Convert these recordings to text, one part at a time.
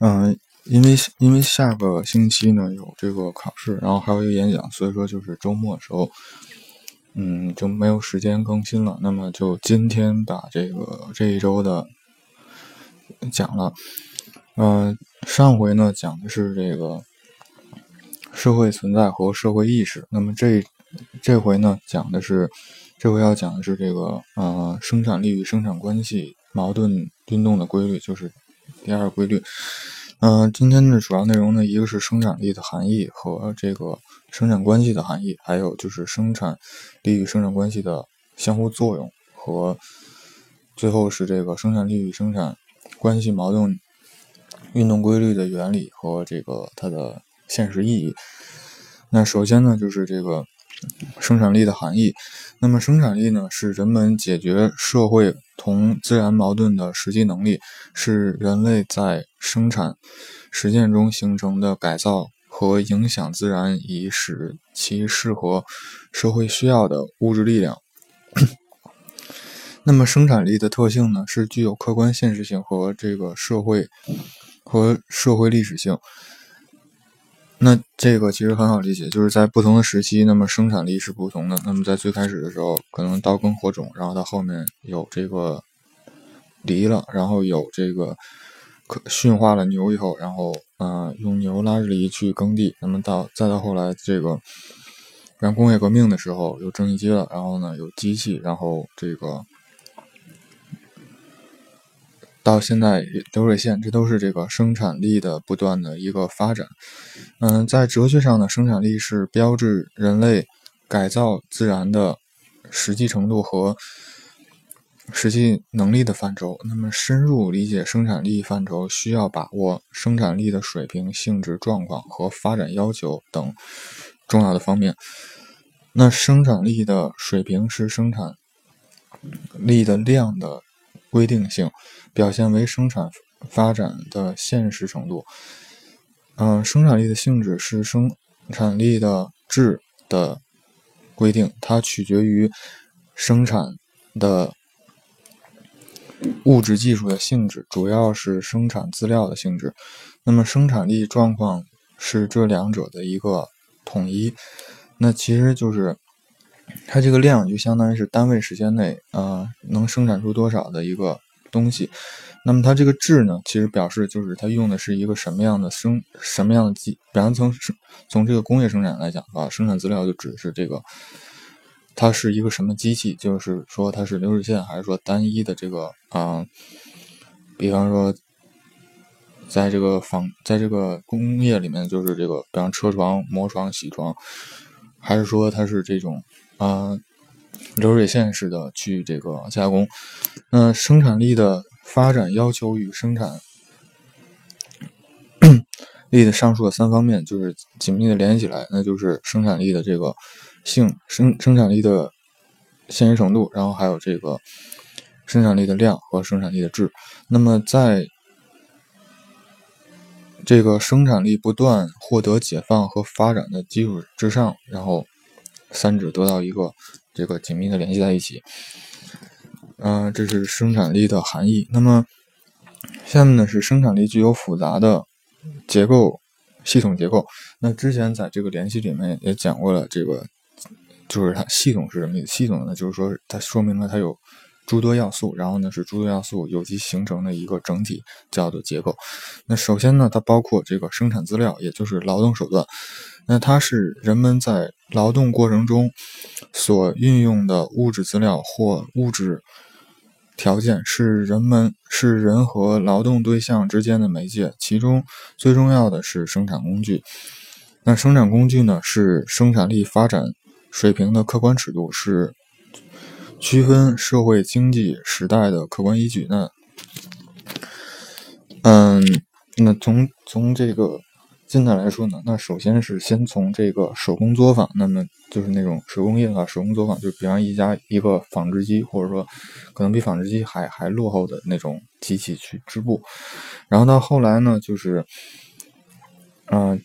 嗯，因为因为下个星期呢有这个考试，然后还有一个演讲，所以说就是周末的时候，嗯，就没有时间更新了。那么就今天把这个这一周的讲了。嗯，上回呢讲的是这个社会存在和社会意识，那么这这回呢讲的是这回要讲的是这个呃生产力与生产关系矛盾运动的规律，就是。第二规律，嗯，今天的主要内容呢，一个是生产力的含义和这个生产关系的含义，还有就是生产力与生产关系的相互作用和最后是这个生产力与生产关系矛盾运动规律的原理和这个它的现实意义。那首先呢，就是这个。生产力的含义，那么生产力呢，是人们解决社会同自然矛盾的实际能力，是人类在生产实践中形成的改造和影响自然以使其适合社会需要的物质力量。那么生产力的特性呢，是具有客观现实性和这个社会和社会历史性。那这个其实很好理解，就是在不同的时期，那么生产力是不同的。那么在最开始的时候，可能刀耕火种，然后到后面有这个犁了，然后有这个驯化了牛以后，然后嗯用牛拉着犁去耕地。那么到再到后来这个，然后工业革命的时候有蒸汽机了，然后呢有机器，然后这个。到现在流水线，这都是这个生产力的不断的一个发展。嗯，在哲学上呢，生产力是标志人类改造自然的实际程度和实际能力的范畴。那么，深入理解生产力范畴，需要把握生产力的水平、性质、状况和发展要求等重要的方面。那生产力的水平是生产力的量的。规定性表现为生产发展的现实程度。嗯，生产力的性质是生产力的质的规定，它取决于生产的物质技术的性质，主要是生产资料的性质。那么，生产力状况是这两者的一个统一。那其实就是。它这个量就相当于是单位时间内，呃，能生产出多少的一个东西。那么它这个质呢，其实表示就是它用的是一个什么样的生什么样的机。比方从从这个工业生产来讲的话，生产资料就指的是这个，它是一个什么机器，就是说它是流水线还是说单一的这个啊？比方说，在这个纺在这个工业里面，就是这个，比方车床、磨床、铣床，还是说它是这种？啊，流水线式的去这个加工，那生产力的发展要求与生产 力的上述的三方面就是紧密的联系起来，那就是生产力的这个性生生产力的现实程度，然后还有这个生产力的量和生产力的质。那么在这个生产力不断获得解放和发展的基础之上，然后。三者得到一个这个紧密的联系在一起，嗯，这是生产力的含义。那么下面呢是生产力具有复杂的结构系统结构。那之前在这个联系里面也讲过了，这个就是它系统是什么意思？系统呢就是说它说明了它有诸多要素，然后呢是诸多要素有机形成的一个整体叫做结构。那首先呢它包括这个生产资料，也就是劳动手段。那它是人们在劳动过程中所运用的物质资料或物质条件，是人们是人和劳动对象之间的媒介。其中最重要的是生产工具。那生产工具呢，是生产力发展水平的客观尺度，是区分社会经济时代的客观依据。那，嗯，那从从这个。近代来说呢，那首先是先从这个手工作坊，那么就是那种手工业的话，手工作坊就比方一家一个纺织机，或者说可能比纺织机还还落后的那种机器去织布，然后到后来呢，就是，嗯，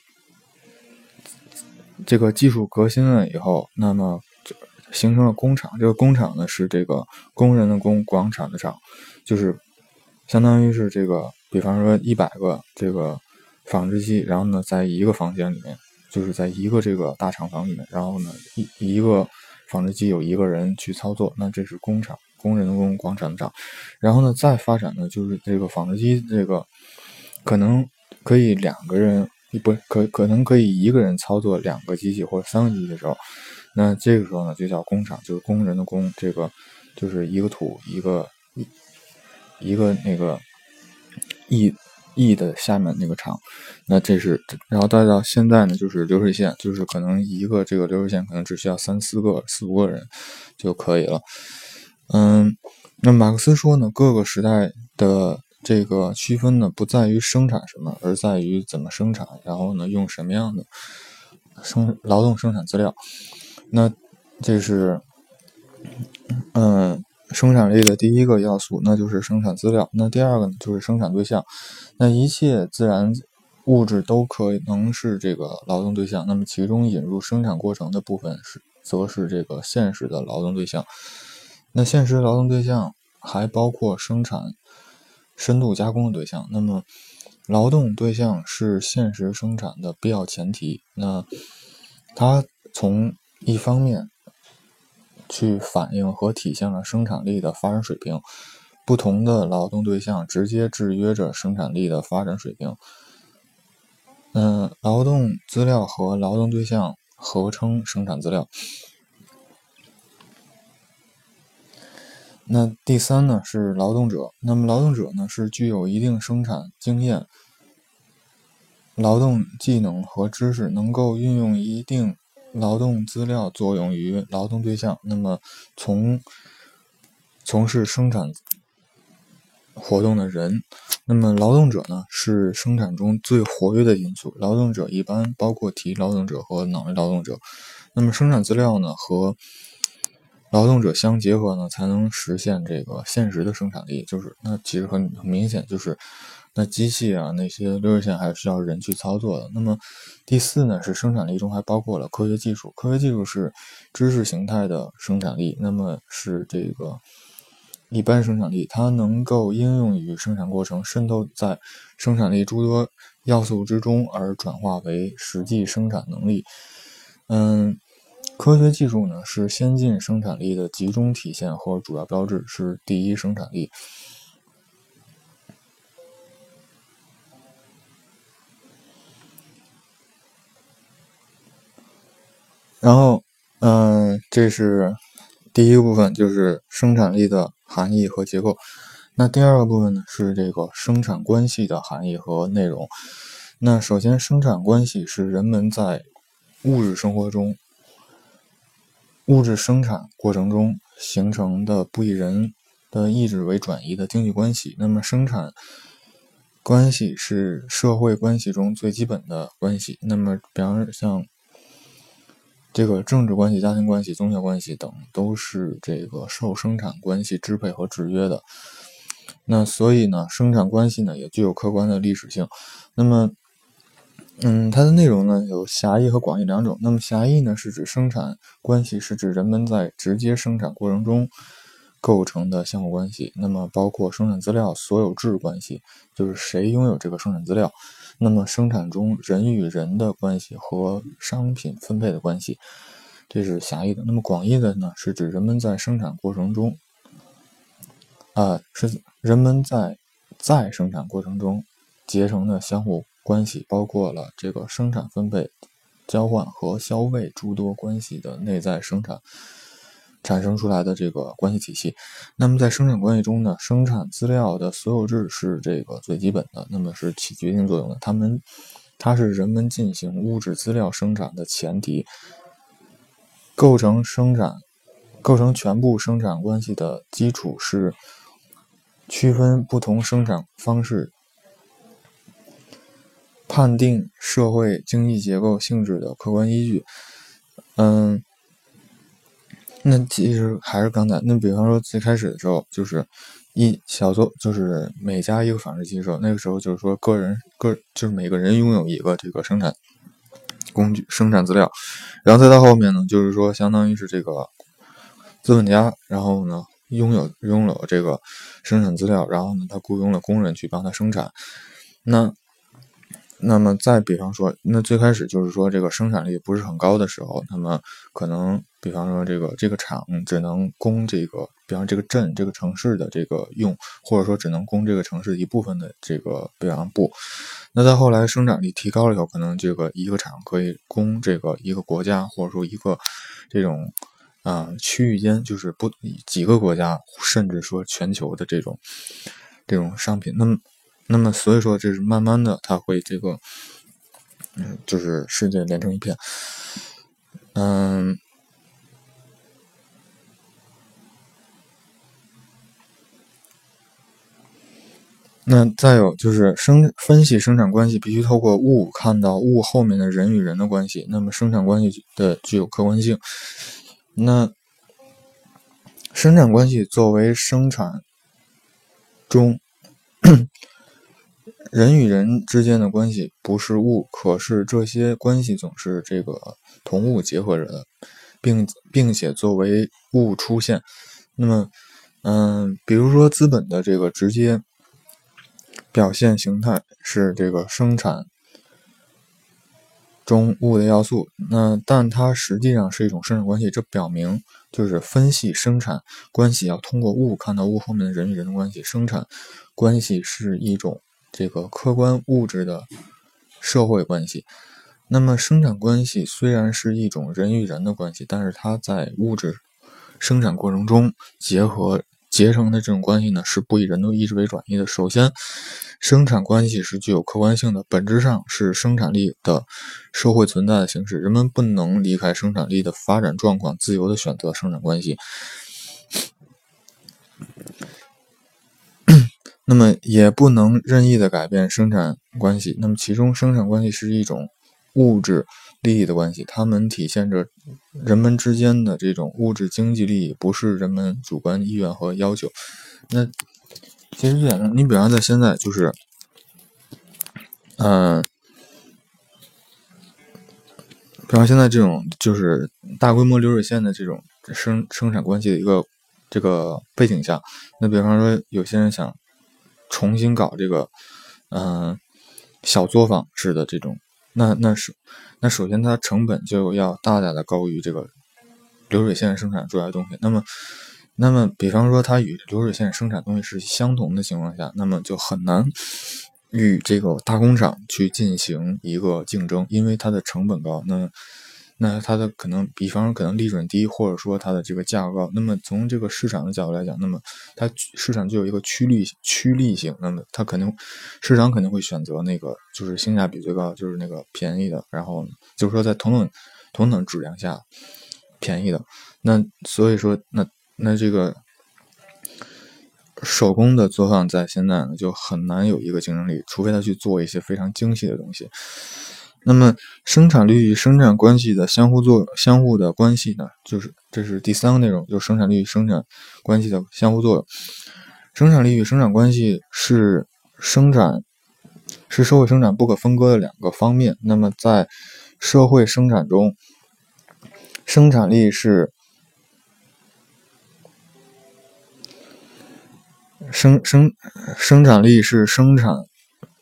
这个技术革新了以后，那么就形成了工厂。这个工厂呢是这个工人的工，广场的厂，就是相当于是这个比方说一百个这个纺织机，然后呢，在一个房间里面，就是在一个这个大厂房里面，然后呢，一一个纺织机有一个人去操作，那这是工厂，工人的工，广场的厂。然后呢，再发展呢，就是这个纺织机这个可能可以两个人，不可可能可以一个人操作两个机器或者三个机器的时候，那这个时候呢，就叫工厂，就是工人的工，这个就是一个土一个一一个那个。一 E 的下面那个厂，那这是，然后再到现在呢，就是流水线，就是可能一个这个流水线可能只需要三四个、四五个人就可以了。嗯，那马克思说呢，各个时代的这个区分呢，不在于生产什么，而在于怎么生产，然后呢，用什么样的生劳动生产资料。那这是，嗯。生产力的第一个要素，那就是生产资料。那第二个呢，就是生产对象。那一切自然物质都可能是这个劳动对象。那么其中引入生产过程的部分是，则是这个现实的劳动对象。那现实劳动对象还包括生产深度加工的对象。那么劳动对象是现实生产的必要前提。那它从一方面。去反映和体现了生产力的发展水平，不同的劳动对象直接制约着生产力的发展水平。嗯，劳动资料和劳动对象合称生产资料。那第三呢是劳动者，那么劳动者呢是具有一定生产经验、劳动技能和知识，能够运用一定。劳动资料作用于劳动对象，那么从从事生产活动的人，那么劳动者呢是生产中最活跃的因素。劳动者一般包括体力劳动者和脑力劳动者。那么生产资料呢和劳动者相结合呢，才能实现这个现实的生产力。就是那其实很很明显就是。那机器啊，那些流水线还是需要人去操作的。那么第四呢，是生产力中还包括了科学技术。科学技术是知识形态的生产力，那么是这个一般生产力，它能够应用于生产过程，渗透在生产力诸多要素之中，而转化为实际生产能力。嗯，科学技术呢，是先进生产力的集中体现和主要标志，是第一生产力。然后，嗯，这是第一个部分，就是生产力的含义和结构。那第二个部分呢，是这个生产关系的含义和内容。那首先，生产关系是人们在物质生活中、物质生产过程中形成的不以人的意志为转移的经济关系。那么，生产关系是社会关系中最基本的关系。那么，比方像。这个政治关系、家庭关系、宗教关系等都是这个受生产关系支配和制约的。那所以呢，生产关系呢也具有客观的历史性。那么，嗯，它的内容呢有狭义和广义两种。那么狭义呢是指生产关系是指人们在直接生产过程中构成的相互关系。那么包括生产资料所有制关系，就是谁拥有这个生产资料。那么，生产中人与人的关系和商品分配的关系，这是狭义的。那么广义的呢，是指人们在生产过程中，啊，是人们在在生产过程中结成的相互关系，包括了这个生产、分配、交换和消费诸多关系的内在生产。产生出来的这个关系体系，那么在生产关系中呢，生产资料的所有制是这个最基本的，那么是起决定作用的。他们，它是人们进行物质资料生产的前提，构成生产、构成全部生产关系的基础是区分不同生产方式、判定社会经济结构性质的客观依据。嗯。那其实还是刚才那，比方说最开始的时候，就是一小作，就是每家一个纺织机的时候，那个时候就是说个人个就是每个人拥有一个这个生产工具、生产资料，然后再到后面呢，就是说相当于是这个资本家，然后呢拥有拥有这个生产资料，然后呢，他雇佣了工人去帮他生产。那那么再比方说，那最开始就是说这个生产力不是很高的时候，那么可能比方说这个这个厂只能供这个，比方这个镇这个城市的这个用，或者说只能供这个城市一部分的这个比方布。那到后来生产力提高了以后，可能这个一个厂可以供这个一个国家，或者说一个这种啊区域间，就是不几个国家，甚至说全球的这种这种商品。那么，那么所以说，这是慢慢的，它会这个嗯，就是世界连成一片，嗯。那再有就是生分析生产关系，必须透过物看到物后面的人与人的关系。那么生产关系的具有客观性。那生产关系作为生产中 人与人之间的关系，不是物，可是这些关系总是这个同物结合着的，并并且作为物出现。那么，嗯，比如说资本的这个直接。表现形态是这个生产中物的要素，那但它实际上是一种生产关系。这表明就是分析生产关系要通过物看到物后面的人与人的关系。生产关系是一种这个客观物质的社会关系。那么生产关系虽然是一种人与人的关系，但是它在物质生产过程中结合。结成的这种关系呢，是不以人的意志为转移的。首先，生产关系是具有客观性的，本质上是生产力的社会存在的形式。人们不能离开生产力的发展状况，自由的选择生产关系。那么，也不能任意的改变生产关系。那么，其中生产关系是一种物质。利益的关系，它们体现着人们之间的这种物质经济利益，不是人们主观意愿和要求。那其实最简单，你比方在现在就是，嗯，比方现在这种就是大规模流水线的这种生生产关系的一个这个背景下，那比方说有些人想重新搞这个，嗯，小作坊式的这种。那那是，那首先它成本就要大大的高于这个流水线生产出来的东西。那么，那么比方说它与流水线生产东西是相同的情况下，那么就很难与这个大工厂去进行一个竞争，因为它的成本高。那那它的可能，比方说可能利润低，或者说它的这个价格高。那么从这个市场的角度来讲，那么它市场就有一个趋利趋利性。那么它肯定市场肯定会选择那个就是性价比最高，就是那个便宜的。然后就是说在同等同等质量下便宜的。那所以说那那这个手工的作坊在现在呢就很难有一个竞争力，除非他去做一些非常精细的东西。那么，生产力与生产关系的相互作用相互的关系呢？就是这是第三个内容，就是生产力与生产关系的相互作用。生产力与生产关系是生产是社会生产不可分割的两个方面。那么，在社会生产中，生产力是生生生产力是生产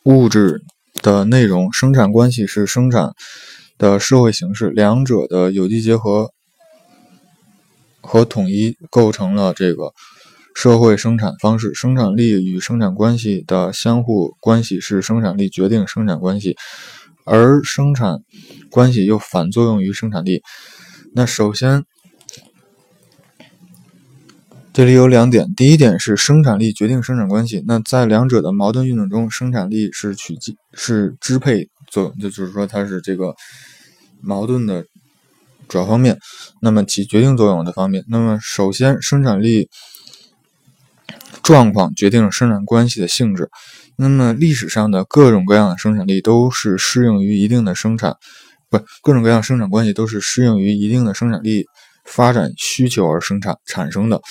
物质。的内容，生产关系是生产的社会形式，两者的有机结合和统一构成了这个社会生产方式。生产力与生产关系的相互关系是生产力决定生产关系，而生产关系又反作用于生产力。那首先。这里有两点，第一点是生产力决定生产关系。那在两者的矛盾运动中，生产力是取是支配作用，就就是说它是这个矛盾的主要方面。那么起决定作用的方面，那么首先生产力状况决定了生产关系的性质。那么历史上的各种各样的生产力都是适应于一定的生产，不，各种各样生产关系都是适应于一定的生产力。发展需求而生产产生的，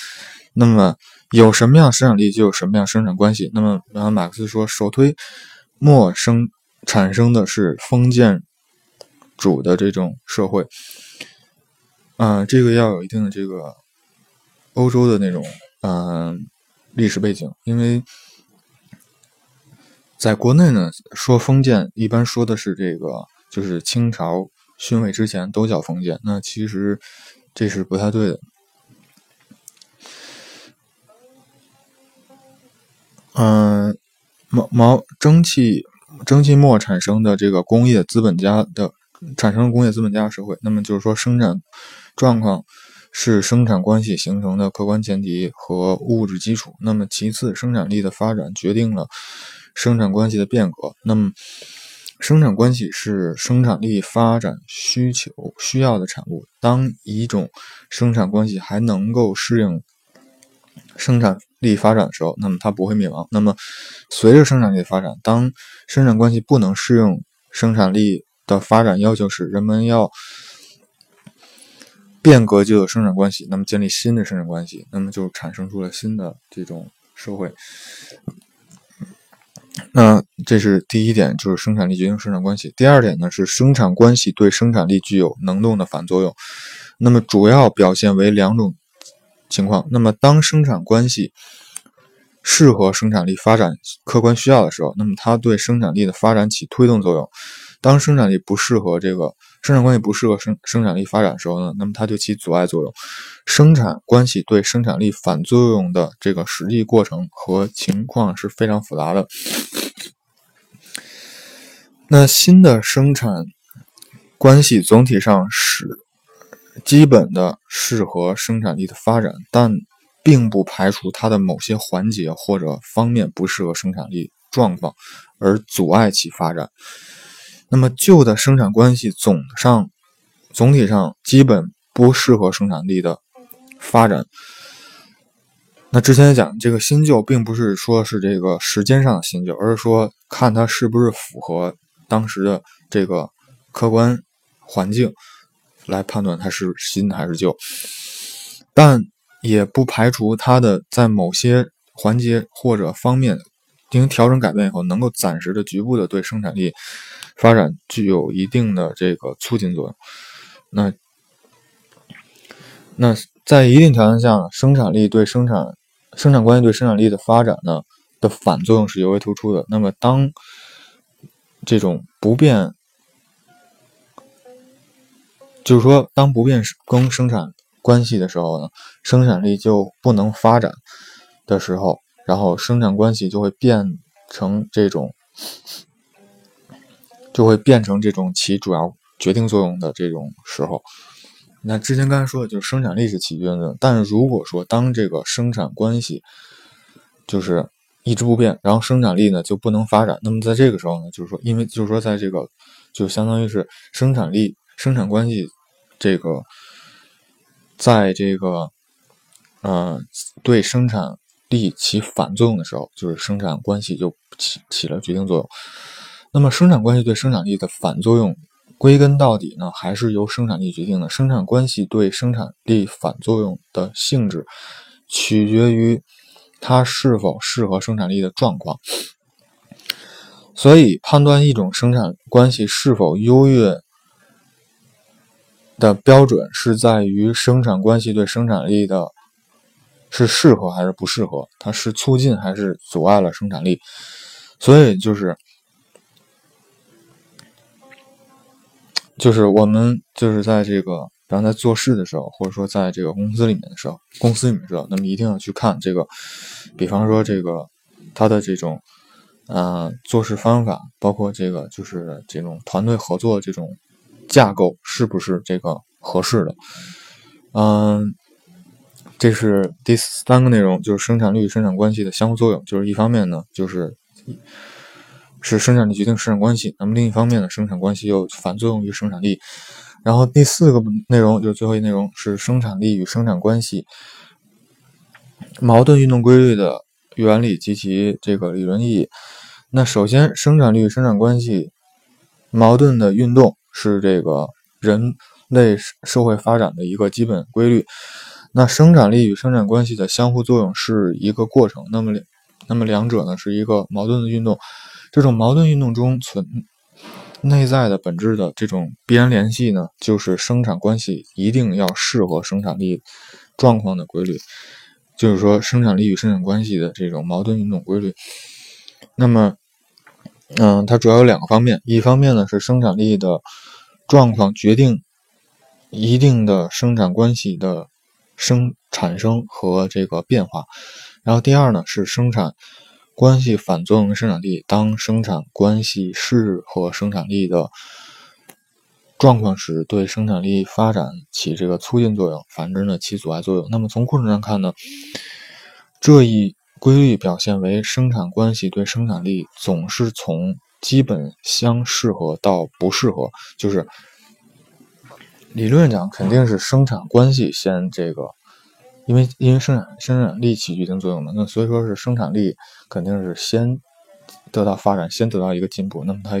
那么有什么样生产力就有什么样生产关系。那么，然后马克思说，首推末生产生的是封建主的这种社会，啊，这个要有一定的这个欧洲的那种嗯历史背景，因为在国内呢说封建一般说的是这个，就是清朝逊位之前都叫封建，那其实这是不太对的。嗯，毛毛蒸汽蒸汽末产生的这个工业资本家的产生工业资本家社会，那么就是说生产状况是生产关系形成的客观前提和物质基础。那么其次，生产力的发展决定了生产关系的变革。那么生产关系是生产力发展需求需要的产物。当一种生产关系还能够适应生产。力发展的时候，那么它不会灭亡。那么，随着生产力的发展，当生产关系不能适应生产力的发展要求时，人们要变革旧的生产关系，那么建立新的生产关系，那么就产生出了新的这种社会。那这是第一点，就是生产力决定生产关系。第二点呢，是生产关系对生产力具有能动的反作用。那么主要表现为两种。情况，那么当生产关系适合生产力发展客观需要的时候，那么它对生产力的发展起推动作用；当生产力不适合这个生产关系不适合生生产力发展的时候呢，那么它就起阻碍作用。生产关系对生产力反作用的这个实际过程和情况是非常复杂的。那新的生产关系总体上是。基本的适合生产力的发展，但并不排除它的某些环节或者方面不适合生产力状况，而阻碍其发展。那么旧的生产关系总上总体上基本不适合生产力的发展。那之前讲这个新旧，并不是说是这个时间上的新旧，而是说看它是不是符合当时的这个客观环境。来判断它是新还是旧，但也不排除它的在某些环节或者方面进行调整改变以后，能够暂时的局部的对生产力发展具有一定的这个促进作用。那那在一定条件下，生产力对生产生产关系对生产力的发展呢的反作用是尤为突出的。那么当这种不变。就是说，当不变更生产关系的时候呢，生产力就不能发展的时候，然后生产关系就会变成这种，就会变成这种起主要决定作用的这种时候。那之前刚才说的就是生产力是起决定作用，但是如果说当这个生产关系就是一直不变，然后生产力呢就不能发展，那么在这个时候呢，就是说，因为就是说，在这个就相当于是生产力。生产关系，这个，在这个，呃，对生产力起反作用的时候，就是生产关系就起起了决定作用。那么，生产关系对生产力的反作用，归根到底呢，还是由生产力决定的。生产关系对生产力反作用的性质，取决于它是否适合生产力的状况。所以，判断一种生产关系是否优越。的标准是在于生产关系对生产力的是适合还是不适合，它是促进还是阻碍了生产力。所以就是就是我们就是在这个，比方在做事的时候，或者说在这个公司里面的时候，公司里面的时候，那么一定要去看这个，比方说这个它的这种呃做事方法，包括这个就是这种团队合作这种。架构是不是这个合适的？嗯，这是第三个内容，就是生产力与生产关系的相互作用。就是一方面呢，就是是生产力决定生产关系；那么另一方面呢，生产关系又反作用于生产力。然后第四个内容就是最后一内容是生产力与生产关系矛盾运动规律的原理及其这个理论意义。那首先，生产力与生产关系矛盾的运动。是这个人类社会发展的一个基本规律。那生产力与生产关系的相互作用是一个过程。那么，那么两者呢是一个矛盾的运动。这种矛盾运动中存内在的本质的这种必然联系呢，就是生产关系一定要适合生产力状况的规律。就是说生产力与生产关系的这种矛盾运动规律。那么，嗯，它主要有两个方面，一方面呢是生产力的状况决定一定的生产关系的生产生和这个变化，然后第二呢是生产关系反作用生产力，当生产关系适合生产力的。状况时对生产力发展起这个促进作用，反之呢起阻碍作用。那么从过程上看呢，这一规律表现为生产关系对生产力总是从基本相适合到不适合，就是理论讲肯定是生产关系先这个，因为因为生产生产力起决定作用嘛，那所以说是生产力肯定是先得到发展，先得到一个进步，那么它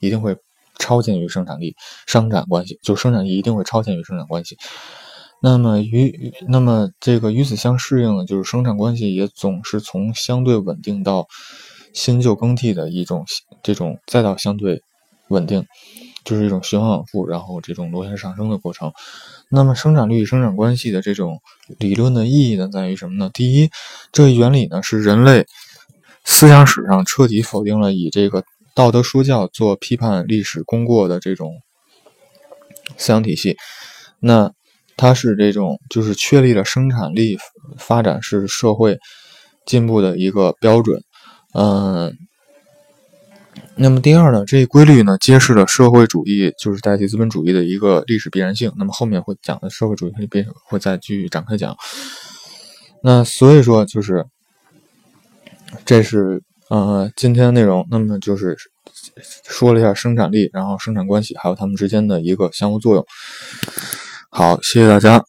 一定会。超前于生产力，生产关系就生产力一定会超前于生产关系。那么与那么这个与此相适应的，就是生产关系也总是从相对稳定到新旧更替的一种这种再到相对稳定，就是一种循环往复，然后这种螺旋上升的过程。那么生产力与生产关系的这种理论的意义呢，在于什么呢？第一，这一原理呢是人类思想史上彻底否定了以这个。道德说教做批判历史功过的这种思想体系，那它是这种就是确立了生产力发展是社会进步的一个标准。嗯，那么第二呢，这一规律呢揭示了社会主义就是代替资本主义的一个历史必然性。那么后面会讲的社会主义会会再继续展开讲。那所以说就是这是。呃，今天的内容，那么就是说了一下生产力，然后生产关系，还有它们之间的一个相互作用。好，谢谢大家。